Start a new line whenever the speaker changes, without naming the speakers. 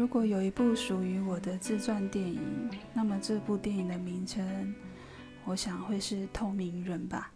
如果有一部属于我的自传电影那么这部电影的名称我想会是透明人吧。